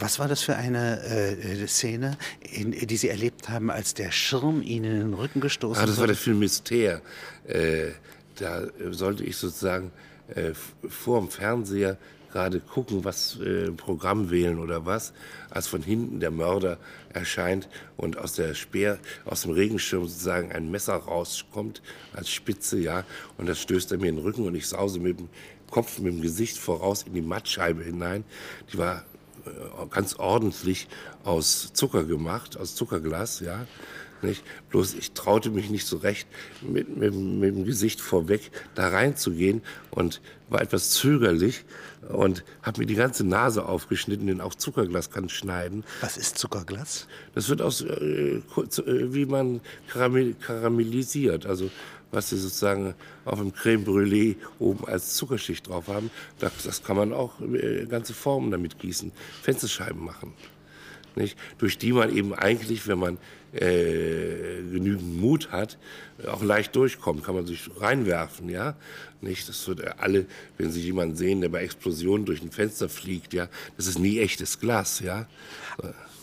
Was war das für eine äh, Szene, in, die Sie erlebt haben, als der Schirm Ihnen in den Rücken gestoßen wurde? Ah, das war der Film Mystère. Äh, da sollte ich sozusagen äh, vor dem Fernseher gerade gucken, was äh, Programm wählen oder was, als von hinten der Mörder erscheint und aus der Speer, aus dem Regenschirm sozusagen ein Messer rauskommt als Spitze, ja, und das stößt er mir in den Rücken und ich sause mit dem Kopf, mit dem Gesicht voraus in die Mattscheibe hinein. Die war äh, ganz ordentlich aus Zucker gemacht, aus Zuckerglas, ja. Nicht? Bloß ich traute mich nicht so recht, mit, mit, mit dem Gesicht vorweg da reinzugehen und war etwas zögerlich und habe mir die ganze Nase aufgeschnitten, denn auch Zuckerglas kann schneiden. Was ist Zuckerglas? Das wird aus, äh, äh wie man karamell, karamellisiert, also was sie sozusagen auf dem Creme Brûlée oben als Zuckerschicht drauf haben, das, das kann man auch äh, ganze Formen damit gießen, Fensterscheiben machen. Nicht? Durch die man eben eigentlich, wenn man äh, genügend Mut hat, auch leicht durchkommt, kann man sich reinwerfen, ja. Nicht, das wird alle, wenn Sie jemanden sehen, der bei Explosionen durch ein Fenster fliegt, ja, das ist nie echtes Glas, ja.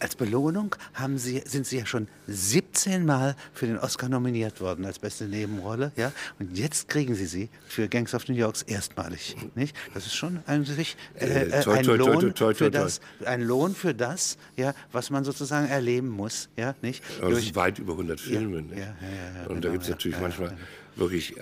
Als Belohnung haben Sie, sind Sie ja schon 17 Mal für den Oscar nominiert worden als beste Nebenrolle. Ja? Und jetzt kriegen Sie sie für Gangs of New York erstmalig. Nicht? Das ist schon eigentlich äh, ein, Lohn für das, ein Lohn für das, ja, was man sozusagen erleben muss. Ja? Nicht? Aber das sind weit über 100 Filme. Ja, ja, ja, Und genau, da gibt es natürlich manchmal wirklich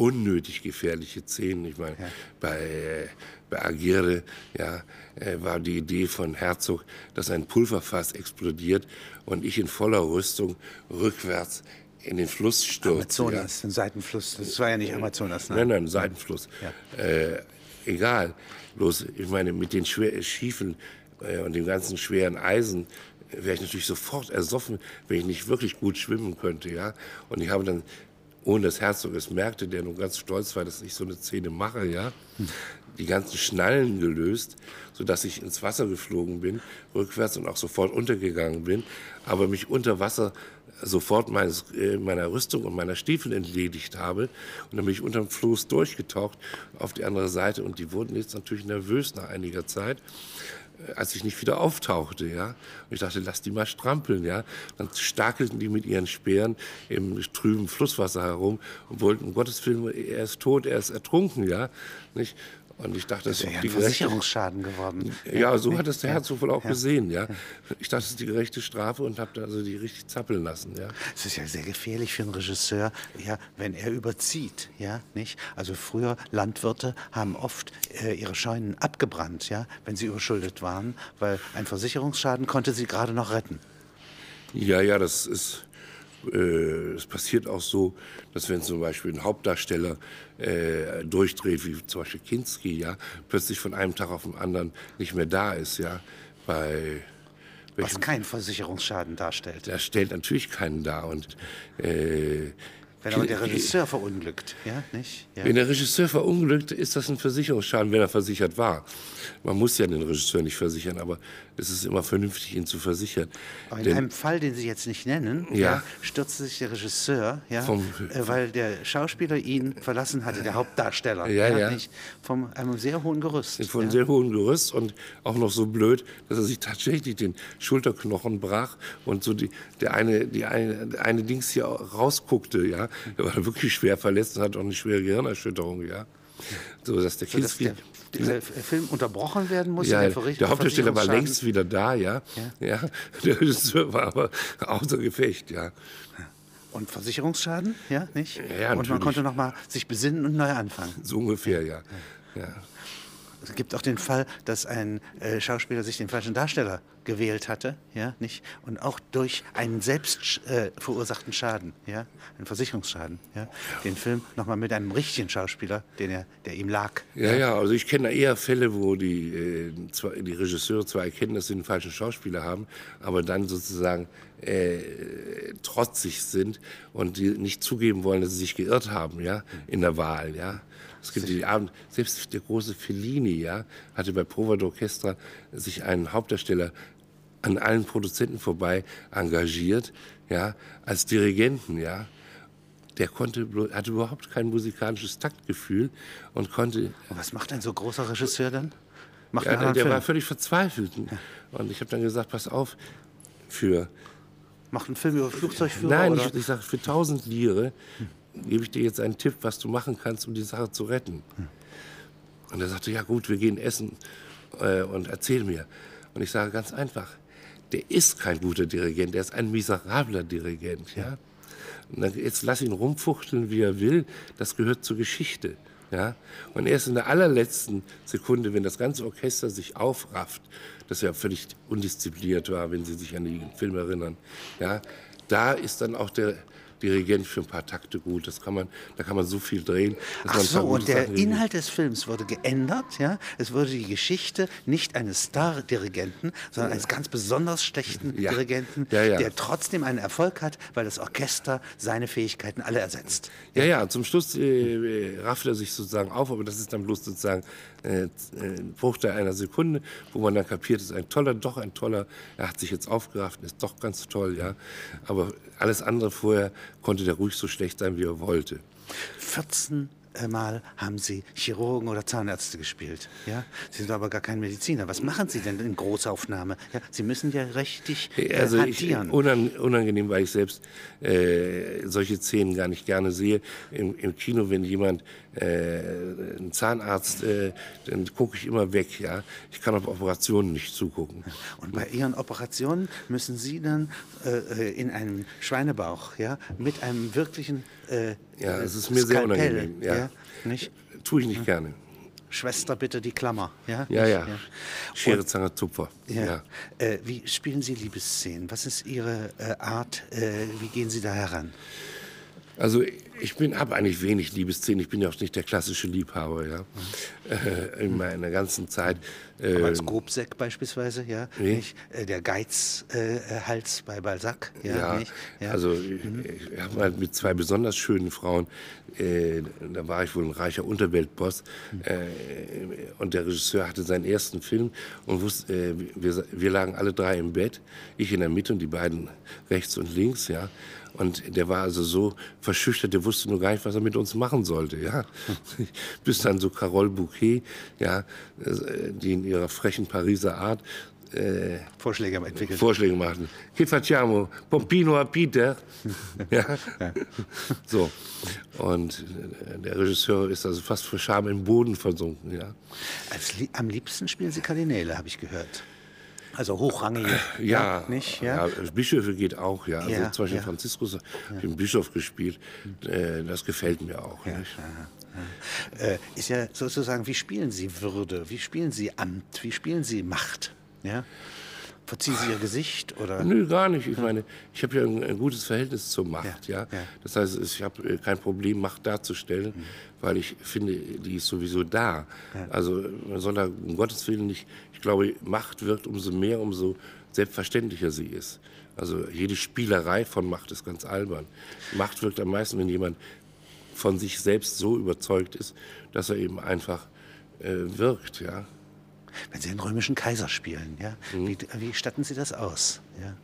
unnötig gefährliche Szenen. Ich meine, bei bei Agire ja, äh, war die Idee von Herzog, dass ein Pulverfass explodiert und ich in voller Rüstung rückwärts in den Fluss stürze. Amazonas, ja. ein Seitenfluss. Das war ja nicht Amazonas, nein. Nein, nein, ein Seitenfluss. Ja. Äh, egal. Bloß, ich meine, mit den schwer, Schiefen äh, und dem ganzen schweren Eisen wäre ich natürlich sofort ersoffen, wenn ich nicht wirklich gut schwimmen könnte, ja. Und ich habe dann ohne dass Herzog es merkte, der nun ganz stolz war, dass ich so eine Szene mache, ja, die ganzen Schnallen gelöst, sodass ich ins Wasser geflogen bin, rückwärts und auch sofort untergegangen bin, aber mich unter Wasser sofort meines, äh, meiner Rüstung und meiner Stiefel entledigt habe. Und dann bin ich unter dem Floß durchgetaucht auf die andere Seite und die wurden jetzt natürlich nervös nach einiger Zeit als ich nicht wieder auftauchte, ja. Und ich dachte, lass die mal strampeln, ja. Dann stakelten die mit ihren Speeren im trüben Flusswasser herum und wollten, um Gottes Willen, er ist tot, er ist ertrunken, ja. Nicht? Und ich dachte, das ist ja die Versicherungsschaden geworden. Ja, so hat es der Herzog wohl auch gesehen. Ja. Ich dachte, das ist die gerechte Strafe und habe also die richtig zappeln lassen. Ja. Es ist ja sehr gefährlich für einen Regisseur, ja, wenn er überzieht. Ja, nicht? Also früher Landwirte haben oft äh, ihre Scheunen abgebrannt, ja, wenn sie überschuldet waren, weil ein Versicherungsschaden konnte sie gerade noch retten. Ja, ja, das ist es passiert auch so, dass wenn zum Beispiel ein Hauptdarsteller äh, durchdreht, wie zum Beispiel Kinski, ja, plötzlich von einem Tag auf den anderen nicht mehr da ist, ja, bei was keinen Versicherungsschaden darstellt. Das stellt natürlich keinen dar und äh, wenn aber der Regisseur verunglückt, ja, nicht? Ja. Wenn der Regisseur verunglückt, ist das ein Versicherungsschaden, wenn er versichert war. Man muss ja den Regisseur nicht versichern, aber es ist immer vernünftig, ihn zu versichern. Aber in Denn, einem Fall, den Sie jetzt nicht nennen, ja. ja stürzte sich der Regisseur, ja, vom, äh, weil der Schauspieler ihn verlassen hatte, der Hauptdarsteller, ja, ja. Nicht, von einem sehr hohen Gerüst. Von einem sehr hohen Gerüst und auch noch so blöd, dass er sich tatsächlich den Schulterknochen brach und so die, der eine, die eine, eine Dings hier rausguckte, ja. Er war wirklich schwer verletzt und hat auch eine schwere Gehirnerschütterung, ja. So, dass der so, Kinski, dass der, dieser Film unterbrochen werden muss. Ja, der, der Hauptdarsteller war längst wieder da, ja. ja. ja. Der Regisseur war aber außer Gefecht, ja. Und Versicherungsschaden, ja, nicht? Ja, natürlich. Und man konnte noch mal sich besinnen und neu anfangen. So ungefähr, ja. ja. Es gibt auch den Fall, dass ein äh, Schauspieler sich den falschen Darsteller gewählt hatte, ja, nicht? Und auch durch einen selbst äh, verursachten Schaden, ja, einen Versicherungsschaden, ja, den Film nochmal mit einem richtigen Schauspieler, den er, der ihm lag. Ja, ja, also ich kenne eher Fälle, wo die, äh, zwei, die Regisseure zwar erkennen, dass sie einen falschen Schauspieler haben, aber dann sozusagen äh, trotzig sind und die nicht zugeben wollen, dass sie sich geirrt haben, ja, in der Wahl, ja. Es gibt die Abend, selbst der große Fellini, ja, hatte bei Prova d'Orchestra sich einen Hauptdarsteller an allen Produzenten vorbei engagiert, ja, als Dirigenten, ja. Der konnte, hatte überhaupt kein musikalisches Taktgefühl und konnte. Und was macht ein so großer Regisseur dann? Macht ja, der, der war völlig verzweifelt. Und ich habe dann gesagt, pass auf, für Macht einen Film über Flugzeugführer? Nein, oder? ich, ich sage, für 1000 Lire gebe ich dir jetzt einen Tipp, was du machen kannst, um die Sache zu retten. Und er sagte, ja gut, wir gehen essen äh, und erzähl mir. Und ich sage ganz einfach, der ist kein guter Dirigent, der ist ein miserabler Dirigent. Ja? Und dann, jetzt lass ihn rumfuchteln, wie er will, das gehört zur Geschichte. Ja? Und erst in der allerletzten Sekunde, wenn das ganze Orchester sich aufrafft, das ja völlig undiszipliniert war, wenn Sie sich an den Film erinnern, ja, da ist dann auch der Dirigent für ein paar Takte gut. Das kann man, da kann man so viel drehen. Ach so, und der Sachen. Inhalt des Films wurde geändert, ja. Es wurde die Geschichte nicht eines Star-Dirigenten, sondern eines ganz besonders schlechten Ja. Dirigenten, Ja, ja. der trotzdem einen Erfolg hat, weil das Orchester seine Fähigkeiten alle ersetzt. Ja, ja, zum Schluss äh, rafft er sich sozusagen auf, aber das ist dann bloß sozusagen äh, ein Bruchteil einer Sekunde, wo man dann kapiert, ist ein toller, doch ein toller, er hat sich jetzt aufgerafft, ist doch ganz toll, ja. Aber alles andere vorher konnte der ruhig so schlecht sein, wie er wollte. 14 Mal haben Sie Chirurgen oder Zahnärzte gespielt. Ja? Sie sind aber gar kein Mediziner. Was machen Sie denn in Großaufnahme? Ja, Sie müssen ja richtig äh, Also ich, hantieren. unan, unangenehm, weil ich selbst äh, solche Szenen gar nicht gerne sehe. Im, im Kino, wenn jemand, äh, ein Zahnarzt, äh, dann gucke ich immer weg. Ja, Ich kann auf Operationen nicht zugucken. Und bei Ihren Operationen müssen Sie dann äh, in einem Schweinebauch, ja, mit einem wirklichen äh, Ja, äh, es ist mir sehr Skalpell, unangenehm, ja. nicht? Tue ich nicht gerne. Schwester, bitte die Klammer. Ja, Ja, Nicht? ja. Schere, Zange, Tupfer. Ja. Ja. Äh, wie spielen Sie Liebesszenen? Was ist Ihre äh, Art? Äh, wie gehen Sie da heran? Also ich bin habe eigentlich wenig Liebesszenen. Ich bin ja auch nicht der klassische Liebhaber. Ja. Äh, in meiner ganzen Zeit. Äh, Aber als Grobseck beispielsweise, ja, Nee. nicht? Äh, der Geizhals äh, bei Balzac, ja, Ja? Ja. also ich, ich habe mal mit zwei besonders schönen Frauen, äh, da war ich wohl ein reicher Unterweltboss äh, und der Regisseur hatte seinen ersten Film und wusste, wir, wir lagen alle drei im Bett, ich in der Mitte und die beiden rechts und links, ja. Und der war also so verschüchtert, der wusste nur gar nicht, was er mit uns machen sollte, ja. Bis dann so Carole Bouquet, ja, äh, die in ihrer frechen Pariser Art äh, Vorschläge entwickelt. Vorschläge machen. Che facciamo? Pompino a Peter? ja. So. Und äh, der Regisseur ist also fast vor Scham im Boden versunken. Ja. Als li am liebsten spielen Sie Kardinäle, habe ich gehört. Also hochrangige. Ja, Nicht? Ja. Bischöfe geht auch, ja. Also Ja, zum Beispiel ja. Franziskus hat den Bischof gespielt. Äh, das gefällt mir auch. Äh, ist ja sozusagen, wie spielen Sie Würde? Wie spielen Sie Amt? Wie spielen Sie Macht? Ja? Verziehen Sie Ihr Gesicht oder? Nö, gar nicht. Ich meine, ich habe ja ein, ein gutes Verhältnis zur Macht. Ja, Ja, ja. Das heißt, ich habe äh, kein Problem, Macht darzustellen, weil ich finde, die ist sowieso da. Also man soll da um Gottes Willen nicht. Ich glaube, Macht wirkt umso mehr, umso selbstverständlicher sie ist. Also jede Spielerei von Macht ist ganz albern. Macht wirkt am meisten, wenn jemand von sich selbst so überzeugt ist, dass er eben einfach äh, wirkt. Ja. Wenn Sie den römischen Kaiser spielen, ja? Mhm. Wie, wie statten Sie das aus? Ja?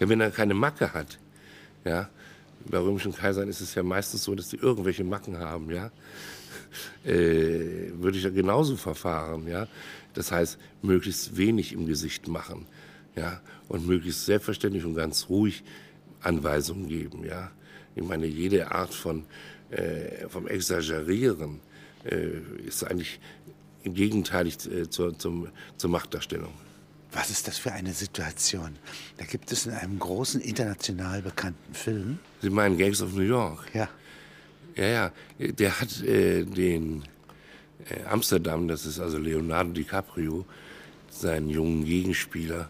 Ja, wenn er keine Macke hat, ja, bei römischen Kaisern ist es ja meistens so, dass die irgendwelche Macken haben, ja, äh, würde ich ja genauso verfahren, ja. Das heißt, möglichst wenig im Gesicht machen, ja, und möglichst selbstverständlich und ganz ruhig Anweisungen geben, ja. Ich meine, jede Art von äh, vom Exagerieren äh, ist eigentlich gegenteilig äh, zur, zum, zur Machtdarstellung. Was ist das für eine Situation? Da gibt es in einem großen international bekannten Film, Sie meinen Gangs of New York? ja, Ja, ja, der hat äh, den äh, Amsterdam, das ist also Leonardo DiCaprio, seinen jungen Gegenspieler,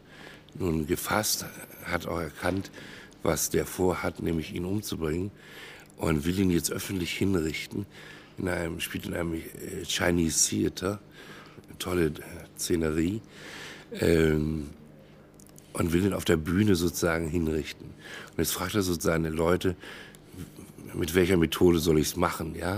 nun gefasst, hat auch erkannt, was der vorhat, nämlich ihn umzubringen und will ihn jetzt öffentlich hinrichten. In einem, spielt in einem äh, Chinese Theater, tolle äh, Szenerie, ähm, und will ihn auf der Bühne sozusagen hinrichten. Und jetzt fragt er so seine Leute, mit welcher Methode soll ich es machen, ja?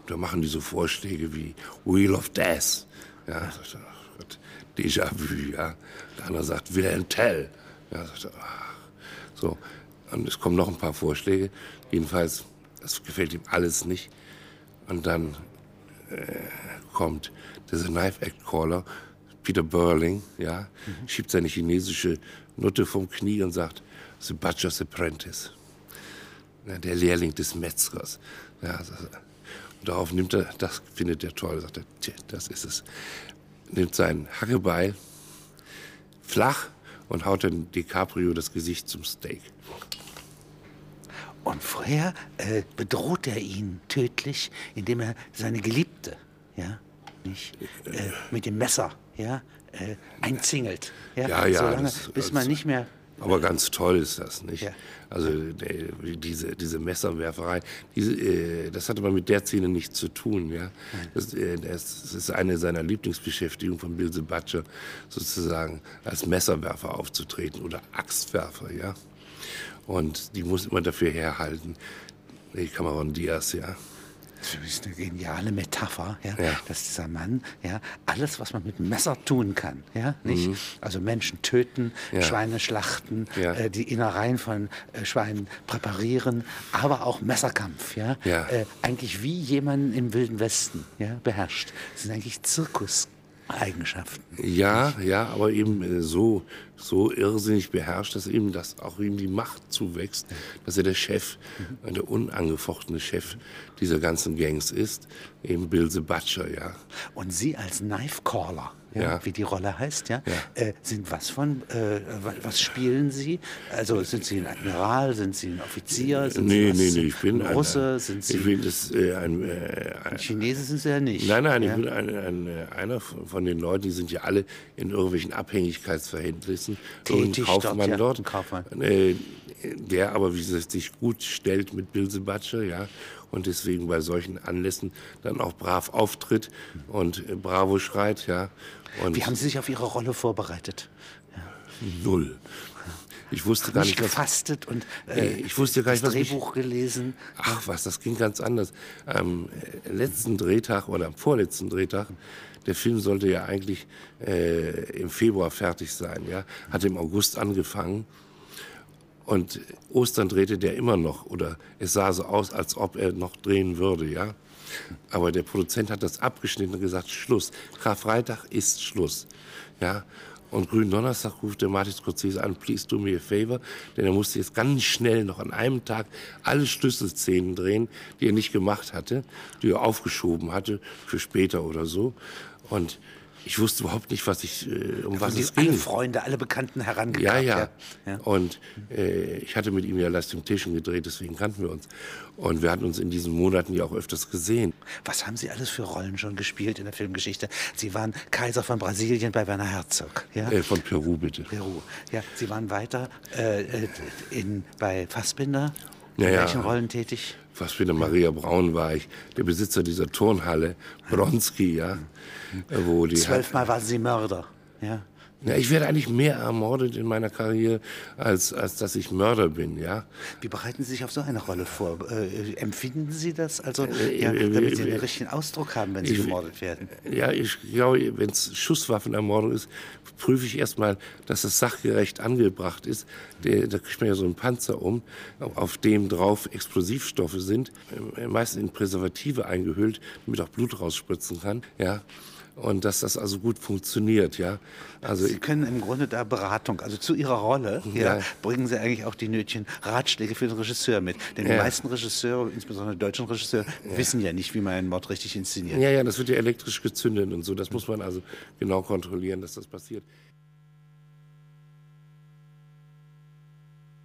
Und da machen die so Vorschläge wie Wheel of Death, ja? Sagt er, ach Gott, Déjà-vu, ja? Der andere sagt Wilhelm Tell, ja? Sagt er, ach, so. Und es kommen noch ein paar Vorschläge. Jedenfalls, das gefällt ihm alles nicht. Und dann äh, kommt dieser Knife Act Caller, Peter Burling, ja, mhm. schiebt seine chinesische Nutte vom Knie und sagt, The Butcher's Apprentice. Ja, der Lehrling des Metzgers. Ja, und darauf nimmt er, das findet er toll, sagt er, tja, das ist es. Nimmt sein Hackebeil flach und haut dann DiCaprio das Gesicht zum Steak. Und vorher äh, bedroht er ihn tödlich, indem er seine Geliebte, ja, nicht, äh, mit dem Messer, ja, äh, einzingelt. Ja, ja, ja solange, das, bis man nicht mehr aber ganz toll ist das, nicht? Ja. Also der, diese, diese Messerwerferei, diese, äh, das hatte man mit der Szene nichts zu tun. Ja? Das, äh, das, ist eine seiner Lieblingsbeschäftigungen von Bill Butcher, sozusagen als Messerwerfer aufzutreten oder Axtwerfer. Ja? Und die muss immer dafür herhalten, die Cameron Diaz, ja. Das ist eine geniale Metapher, ja, ja, dass dieser Mann ja, alles, was man mit Messer tun kann, ja, nicht? Mhm. also Menschen töten, ja. Schweine schlachten, äh, die Innereien von äh, Schweinen präparieren, aber auch Messerkampf, ja, äh, eigentlich wie jemanden im Wilden Westen ja, beherrscht. Das sind eigentlich Zirkus. Eigenschaften. Ja, ja, aber eben äh, so, so irrsinnig beherrscht, dass ihm das auch ihm die Macht zuwächst, dass er der Chef, mhm. der unangefochtene Chef dieser ganzen Gangs ist, eben Bill the Butcher, ja. Und Sie als Knife Caller, ja, ja. wie die Rolle heißt, ja, ja. Äh, sind was von, äh, was spielen Sie? Also sind Sie ein Admiral, sind Sie ein Offizier? Sind nee, Sie nee, nee, ich bin ein Russe, ein, sind Sie? Ich bin das, äh, ein, äh, ein Chinese sind Sie ja nicht. Nein, nein, ich bin ein, ein, äh, einer von den Leuten, die sind ja alle in irgendwelchen Abhängigkeitsverhältnissen. Tätig Kaufmann dort, dort, ja, Kaufmann. Äh, der aber, wie gesagt, sich gut stellt mit Bilse Butcher, ja, und deswegen bei solchen Anlässen dann auch brav auftritt und äh, Bravo schreit, ja. Und Wie haben Sie sich auf Ihre Rolle vorbereitet? Ja. Null. Ich wusste gar nicht, gefastet und äh, ich wusste gar nicht, das Drehbuch mich, gelesen. Ach was, das ging ganz anders. Am letzten Drehtag oder am vorletzten Drehtag, der Film sollte ja eigentlich äh, im Februar fertig sein, ja, hat im August angefangen und Ostern drehte der immer noch, oder es sah so aus, als ob er noch drehen würde, ja. Aber der Produzent hat das abgeschnitten und gesagt, Schluss. Karfreitag ist Schluss, ja. Und Grünen Donnerstag ruft der Martin Scorsese an, please do me a favor, denn er musste jetzt ganz schnell noch an einem Tag alle Schlüsselszenen drehen, die er nicht gemacht hatte, die er aufgeschoben hatte für später oder so. Und ich wusste überhaupt nicht, was ich, äh, um was es ging. Alle Freunde, alle Bekannten herangebracht. Ja, ja. ja. Und äh, ich hatte mit ihm ja Last Temptation gedreht, deswegen kannten wir uns. Und wir hatten uns in diesen Monaten ja auch öfters gesehen. Was haben Sie alles für Rollen schon gespielt in der Filmgeschichte? Sie waren Kaiser von Brasilien bei Werner Herzog. Ja? Äh, von Peru, bitte. Peru. Ja, Sie waren weiter äh, äh in, bei Fassbinder. In ja, welchen ja. Rollen tätig? Fassbinder Maria Braun war ich, der Besitzer dieser Turnhalle, Bronski, ja. Wo die Zwölfmal waren Sie Mörder, ja. Ja, ich werde eigentlich mehr ermordet in meiner Karriere, als, als dass ich Mörder bin, ja. Wie bereiten Sie sich auf so eine Rolle vor? Äh, empfinden Sie das, also, äh, ja, äh, damit Sie einen richtigen Ausdruck haben, wenn Sie ich, gemordet werden? Ja, ich glaube, wenn es Schusswaffenermordung ist, prüfe ich erstmal, dass es sachgerecht angebracht ist. Der, da kriegt man ja so einen Panzer um, auf dem drauf Explosivstoffe sind, äh, meistens in Präservative eingehüllt, damit auch Blut rausspritzen kann, ja und dass das also gut funktioniert, ja. Also Sie können im Grunde da Beratung, also zu Ihrer Rolle, ja, ja bringen Sie eigentlich auch die nötigen Ratschläge für den Regisseur mit, denn ja. die meisten Regisseure, insbesondere deutschen Regisseure, wissen ja nicht, wie man einen Mord richtig inszeniert. Ja, ja, das wird ja elektrisch gezündet und so. Das muss man also genau kontrollieren, dass das passiert.